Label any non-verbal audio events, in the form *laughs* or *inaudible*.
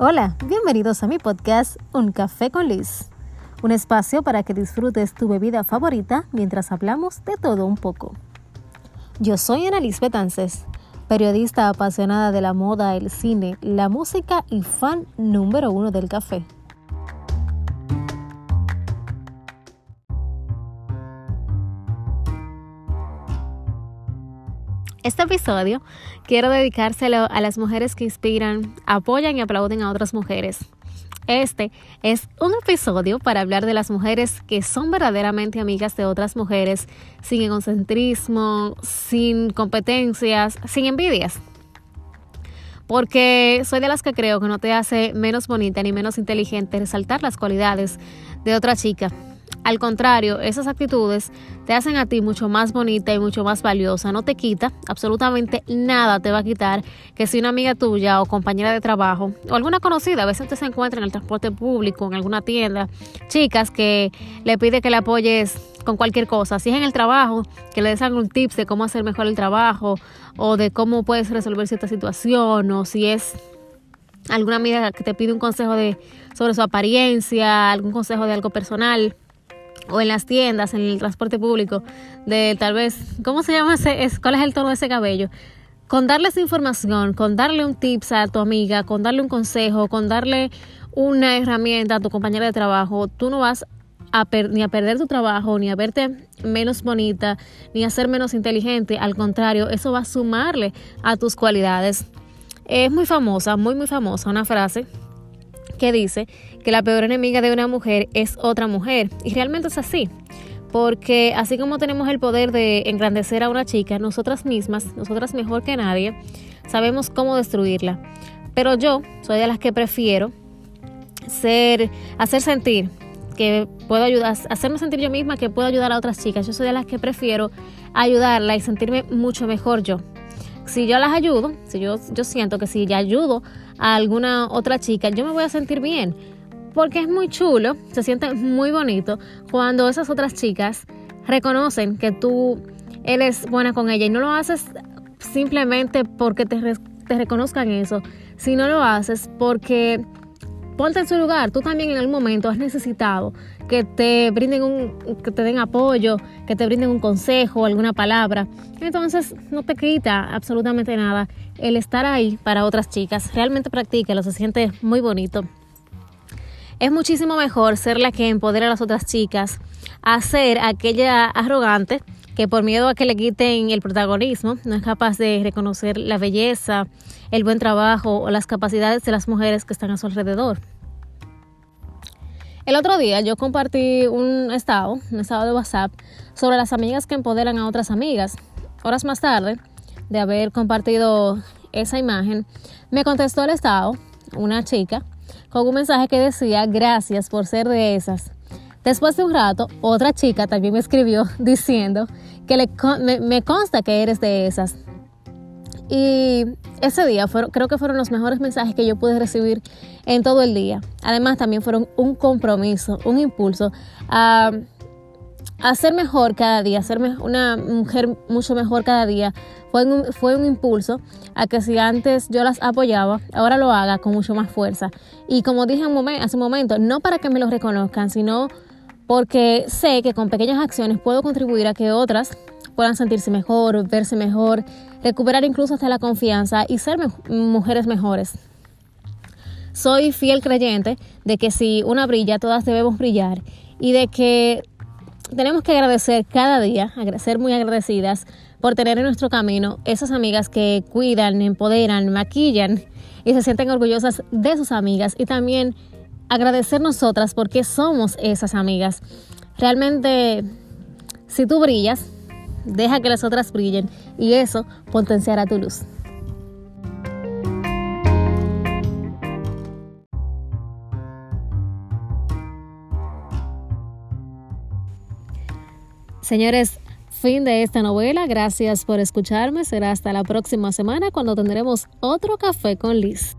Hola, bienvenidos a mi podcast Un Café con Liz, un espacio para que disfrutes tu bebida favorita mientras hablamos de todo un poco. Yo soy Ana Liz Betances, periodista apasionada de la moda, el cine, la música y fan número uno del café. Este episodio quiero dedicárselo a las mujeres que inspiran, apoyan y aplauden a otras mujeres. Este es un episodio para hablar de las mujeres que son verdaderamente amigas de otras mujeres, sin egocentrismo, sin competencias, sin envidias. Porque soy de las que creo que no te hace menos bonita ni menos inteligente resaltar las cualidades de otra chica al contrario, esas actitudes te hacen a ti mucho más bonita y mucho más valiosa. No te quita, absolutamente nada te va a quitar que si una amiga tuya o compañera de trabajo o alguna conocida, a veces te se encuentra en el transporte público, en alguna tienda, chicas que le pide que le apoyes con cualquier cosa. Si es en el trabajo, que le des algún tips de cómo hacer mejor el trabajo o de cómo puedes resolver cierta situación o si es alguna amiga que te pide un consejo de sobre su apariencia, algún consejo de algo personal o en las tiendas, en el transporte público, de tal vez, ¿cómo se llama ese? ¿Cuál es el tono de ese cabello? Con darle esa información, con darle un tips a tu amiga, con darle un consejo, con darle una herramienta a tu compañera de trabajo, tú no vas a ni a perder tu trabajo, ni a verte menos bonita, ni a ser menos inteligente. Al contrario, eso va a sumarle a tus cualidades. Es muy famosa, muy, muy famosa una frase que dice que la peor enemiga de una mujer es otra mujer. Y realmente es así. Porque así como tenemos el poder de engrandecer a una chica, nosotras mismas, nosotras mejor que nadie, sabemos cómo destruirla. Pero yo soy de las que prefiero ser, hacer sentir que puedo ayudar, hacerme sentir yo misma que puedo ayudar a otras chicas. Yo soy de las que prefiero ayudarla y sentirme mucho mejor yo. Si yo las ayudo, si yo, yo siento que si ya ayudo a alguna otra chica, yo me voy a sentir bien. Porque es muy chulo, se siente muy bonito cuando esas otras chicas reconocen que tú eres buena con ella y no lo haces simplemente porque te, te reconozcan eso, sino lo haces porque ponte en su lugar, tú también en algún momento has necesitado que te brinden un, que te den apoyo, que te brinden un consejo, alguna palabra. Entonces no te quita absolutamente nada el estar ahí para otras chicas. Realmente practícalo, se siente muy bonito. Es muchísimo mejor ser la que empodera a las otras chicas a ser aquella arrogante que por miedo a que le quiten el protagonismo no es capaz de reconocer la belleza, el buen trabajo o las capacidades de las mujeres que están a su alrededor. El otro día yo compartí un estado, un estado de WhatsApp, sobre las amigas que empoderan a otras amigas. Horas más tarde de haber compartido esa imagen, me contestó el estado una chica con un mensaje que decía gracias por ser de esas. Después de un rato, otra chica también me escribió *laughs* diciendo que le, me, consta que eres de esas. Y ese día creo que fueron los mejores mensajes que yo pude recibir en todo el día. Además, también fueron un compromiso, un impulso a, a ser mejor cada día, a ser una mujer mucho mejor cada día, fue un, fue un impulso a que si antes yo las apoyaba, ahora lo haga con mucho más fuerza. Y como dije hace un momento, no para que me lo reconozcan, sino porque sé que con pequeñas acciones puedo contribuir a que otras puedan sentirse mejor, verse mejor, recuperar incluso hasta la confianza y ser mujeres mejores. Soy fiel creyente de que si una brilla, todas debemos brillar y de que tenemos que agradecer cada día, ser muy agradecidas por tener en nuestro camino esas amigas que cuidan, empoderan, maquillan y se sienten orgullosas de sus amigas y también agradecer nosotras porque somos esas amigas. Realmente, si tú brillas, deja que las otras brillen y eso potenciará tu luz. Señores, fin de esta novela. Gracias por escucharme. Será hasta la próxima semana cuando tendremos otro café con Liz.